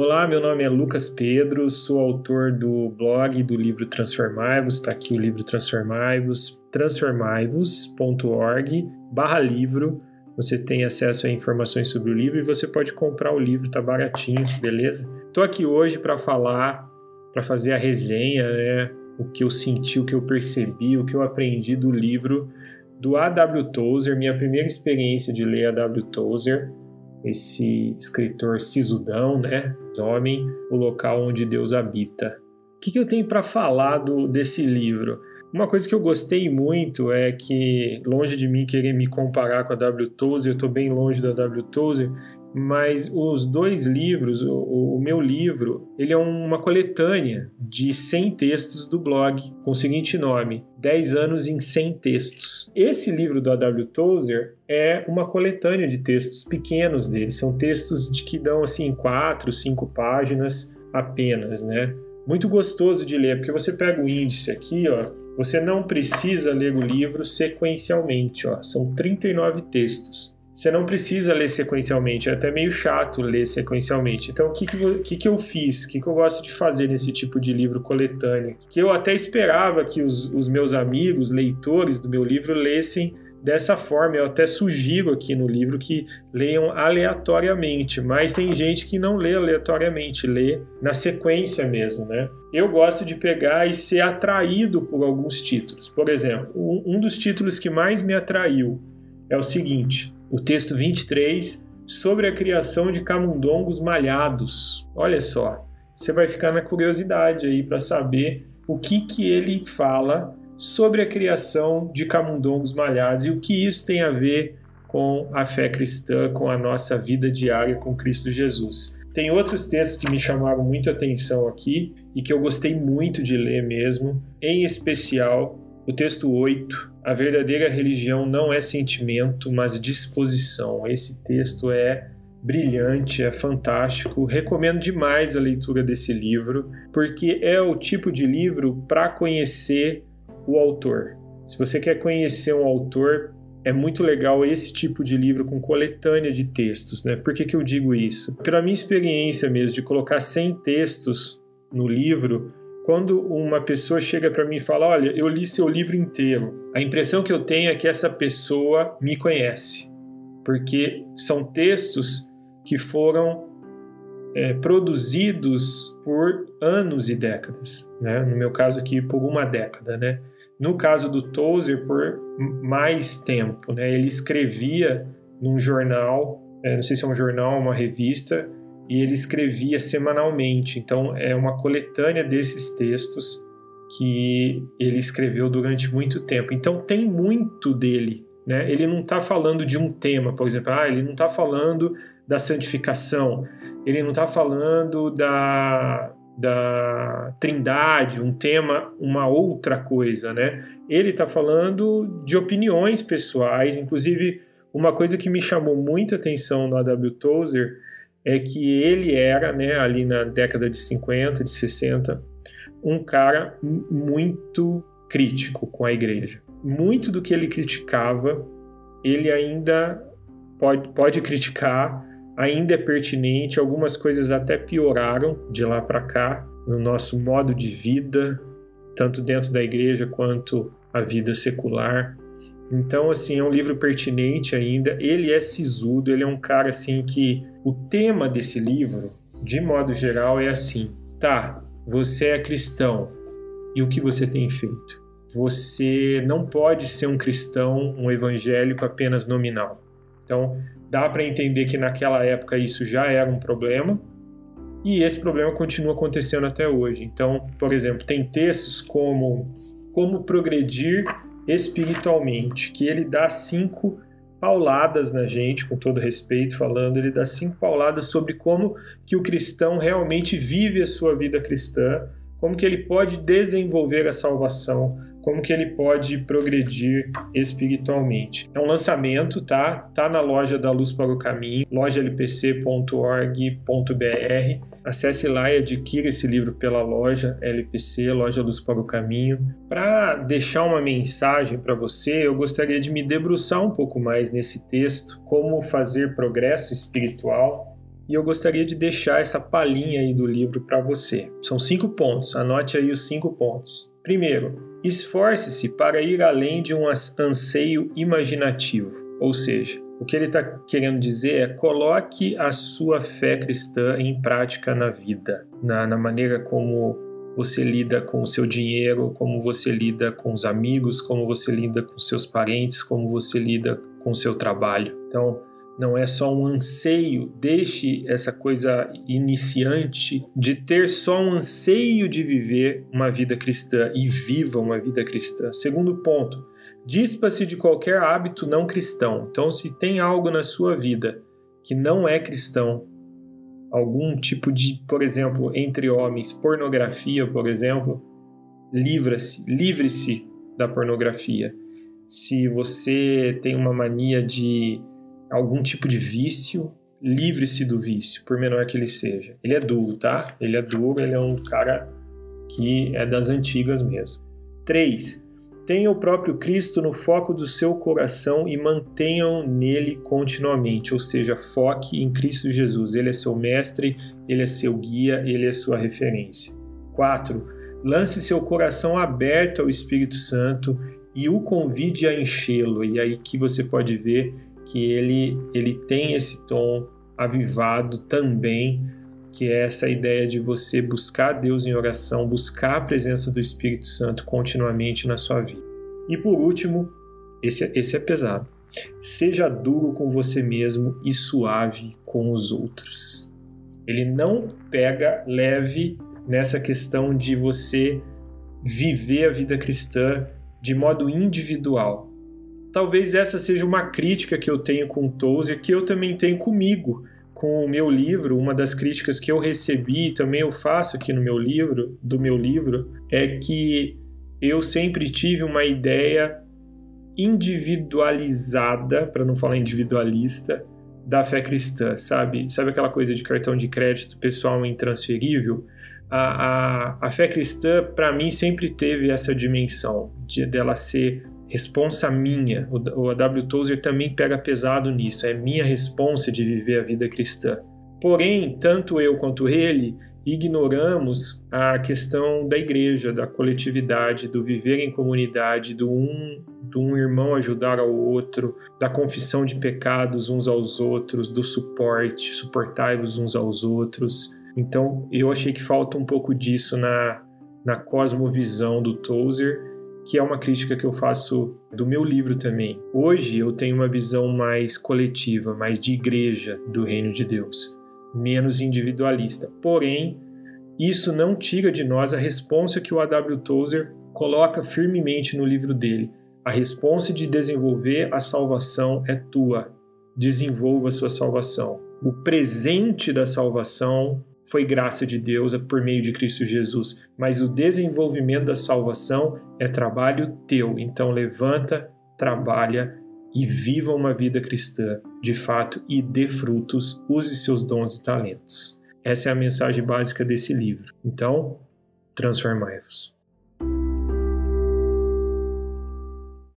Olá, meu nome é Lucas Pedro, sou autor do blog do livro Transformai-vos, está aqui o livro Transformai-vos, transformaivos.org barra livro, você tem acesso a informações sobre o livro e você pode comprar o livro, tá baratinho, beleza? Estou aqui hoje para falar, para fazer a resenha, né, o que eu senti, o que eu percebi, o que eu aprendi do livro do A.W. Tozer, minha primeira experiência de ler A.W. Tozer, esse escritor sisudão, né? Homem, o local onde Deus habita. O que, que eu tenho para falar do, desse livro? Uma coisa que eu gostei muito é que, longe de mim querer me comparar com a W. Tozer, eu estou bem longe da W. Tozer, mas os dois livros, o, o, meu livro, ele é uma coletânea de 100 textos do blog, com o seguinte nome, 10 anos em 100 textos. Esse livro do A.W. Tozer é uma coletânea de textos pequenos dele, são textos de que dão assim 4, 5 páginas apenas, né? Muito gostoso de ler, porque você pega o índice aqui, ó, você não precisa ler o livro sequencialmente, ó, são 39 textos. Você não precisa ler sequencialmente, é até meio chato ler sequencialmente. Então, o que, que, que eu fiz? O que, que eu gosto de fazer nesse tipo de livro coletâneo? Que eu até esperava que os, os meus amigos, leitores do meu livro, lessem dessa forma. Eu até sugiro aqui no livro que leiam aleatoriamente, mas tem gente que não lê aleatoriamente, lê na sequência mesmo, né? Eu gosto de pegar e ser atraído por alguns títulos. Por exemplo, um dos títulos que mais me atraiu é o seguinte: o texto 23 sobre a criação de camundongos malhados. Olha só, você vai ficar na curiosidade aí para saber o que que ele fala sobre a criação de camundongos malhados e o que isso tem a ver com a fé cristã, com a nossa vida diária com Cristo Jesus. Tem outros textos que me chamaram muito atenção aqui e que eu gostei muito de ler mesmo, em especial o texto 8, a verdadeira religião não é sentimento, mas disposição. Esse texto é brilhante, é fantástico. Recomendo demais a leitura desse livro, porque é o tipo de livro para conhecer o autor. Se você quer conhecer um autor, é muito legal esse tipo de livro com coletânea de textos, né? Por que, que eu digo isso? Pela minha experiência mesmo de colocar 100 textos no livro, quando uma pessoa chega para mim e fala: Olha, eu li seu livro inteiro, a impressão que eu tenho é que essa pessoa me conhece, porque são textos que foram é, produzidos por anos e décadas. Né? No meu caso aqui, por uma década. Né? No caso do Tozer, por mais tempo. Né? Ele escrevia num jornal, é, não sei se é um jornal ou uma revista, e ele escrevia semanalmente. Então é uma coletânea desses textos que ele escreveu durante muito tempo. Então tem muito dele. Né? Ele não está falando de um tema, por exemplo, ah, ele não está falando da santificação, ele não está falando da, da trindade, um tema, uma outra coisa, né? Ele está falando de opiniões pessoais, inclusive uma coisa que me chamou muita atenção no A.W. Tozer é que ele era, né, ali na década de 50, de 60, um cara muito crítico com a igreja. Muito do que ele criticava, ele ainda pode, pode criticar, ainda é pertinente, algumas coisas até pioraram de lá para cá, no nosso modo de vida, tanto dentro da igreja quanto a vida secular. Então, assim, é um livro pertinente ainda. Ele é sisudo, ele é um cara assim que o tema desse livro, de modo geral, é assim: tá, você é cristão e o que você tem feito? Você não pode ser um cristão, um evangélico apenas nominal. Então, dá para entender que naquela época isso já era um problema e esse problema continua acontecendo até hoje. Então, por exemplo, tem textos como como progredir espiritualmente, que ele dá cinco pauladas na gente, com todo respeito falando, ele dá cinco pauladas sobre como que o cristão realmente vive a sua vida cristã, como que ele pode desenvolver a salvação, como que ele pode progredir espiritualmente. É um lançamento, tá? Tá na loja da Luz para o Caminho, lojalpc.org.br. Acesse lá e adquira esse livro pela loja LPC, Loja Luz para o Caminho. Para deixar uma mensagem para você, eu gostaria de me debruçar um pouco mais nesse texto, como fazer progresso espiritual e eu gostaria de deixar essa palhinha aí do livro para você. São cinco pontos, anote aí os cinco pontos. Primeiro, esforce-se para ir além de um anseio imaginativo, ou seja, o que ele está querendo dizer é coloque a sua fé cristã em prática na vida, na, na maneira como você lida com o seu dinheiro, como você lida com os amigos, como você lida com seus parentes, como você lida com o seu trabalho. Então, não é só um anseio, deixe essa coisa iniciante de ter só um anseio de viver uma vida cristã e viva uma vida cristã. Segundo ponto, dispa-se de qualquer hábito não cristão. Então, se tem algo na sua vida que não é cristão, algum tipo de, por exemplo, entre homens, pornografia, por exemplo, livra-se, livre-se da pornografia. Se você tem uma mania de algum tipo de vício, livre-se do vício, por menor que ele seja. Ele é duro, tá? Ele é duro, ele é um cara que é das antigas mesmo. 3. Tenha o próprio Cristo no foco do seu coração e mantenham nele continuamente, ou seja, foque em Cristo Jesus. Ele é seu mestre, ele é seu guia, ele é sua referência. 4. Lance seu coração aberto ao Espírito Santo e o convide a enchê-lo. E aí que você pode ver que ele, ele tem esse tom avivado também, que é essa ideia de você buscar Deus em oração, buscar a presença do Espírito Santo continuamente na sua vida. E por último, esse, esse é pesado. Seja duro com você mesmo e suave com os outros. Ele não pega leve nessa questão de você viver a vida cristã de modo individual talvez essa seja uma crítica que eu tenho com o Tozer, que eu também tenho comigo, com o meu livro. Uma das críticas que eu recebi, também eu faço aqui no meu livro, do meu livro, é que eu sempre tive uma ideia individualizada, para não falar individualista, da fé cristã, sabe? Sabe aquela coisa de cartão de crédito pessoal intransferível? A, a, a fé cristã, para mim, sempre teve essa dimensão de dela ser responsa minha. O A.W. Tozer também pega pesado nisso, é minha responsa de viver a vida cristã. Porém, tanto eu quanto ele ignoramos a questão da igreja, da coletividade, do viver em comunidade, do um, do um irmão ajudar ao outro, da confissão de pecados uns aos outros, do suporte, suportai-vos uns aos outros. Então, eu achei que falta um pouco disso na, na cosmovisão do Tozer que é uma crítica que eu faço do meu livro também. Hoje eu tenho uma visão mais coletiva, mais de igreja do reino de Deus, menos individualista. Porém, isso não tira de nós a responsa que o A.W. Tozer coloca firmemente no livro dele. A responsa de desenvolver a salvação é tua. Desenvolva a sua salvação. O presente da salvação foi graça de Deus por meio de Cristo Jesus, mas o desenvolvimento da salvação é trabalho teu. Então levanta, trabalha e viva uma vida cristã de fato e dê frutos, use seus dons e talentos. Essa é a mensagem básica desse livro. Então, transformai-vos.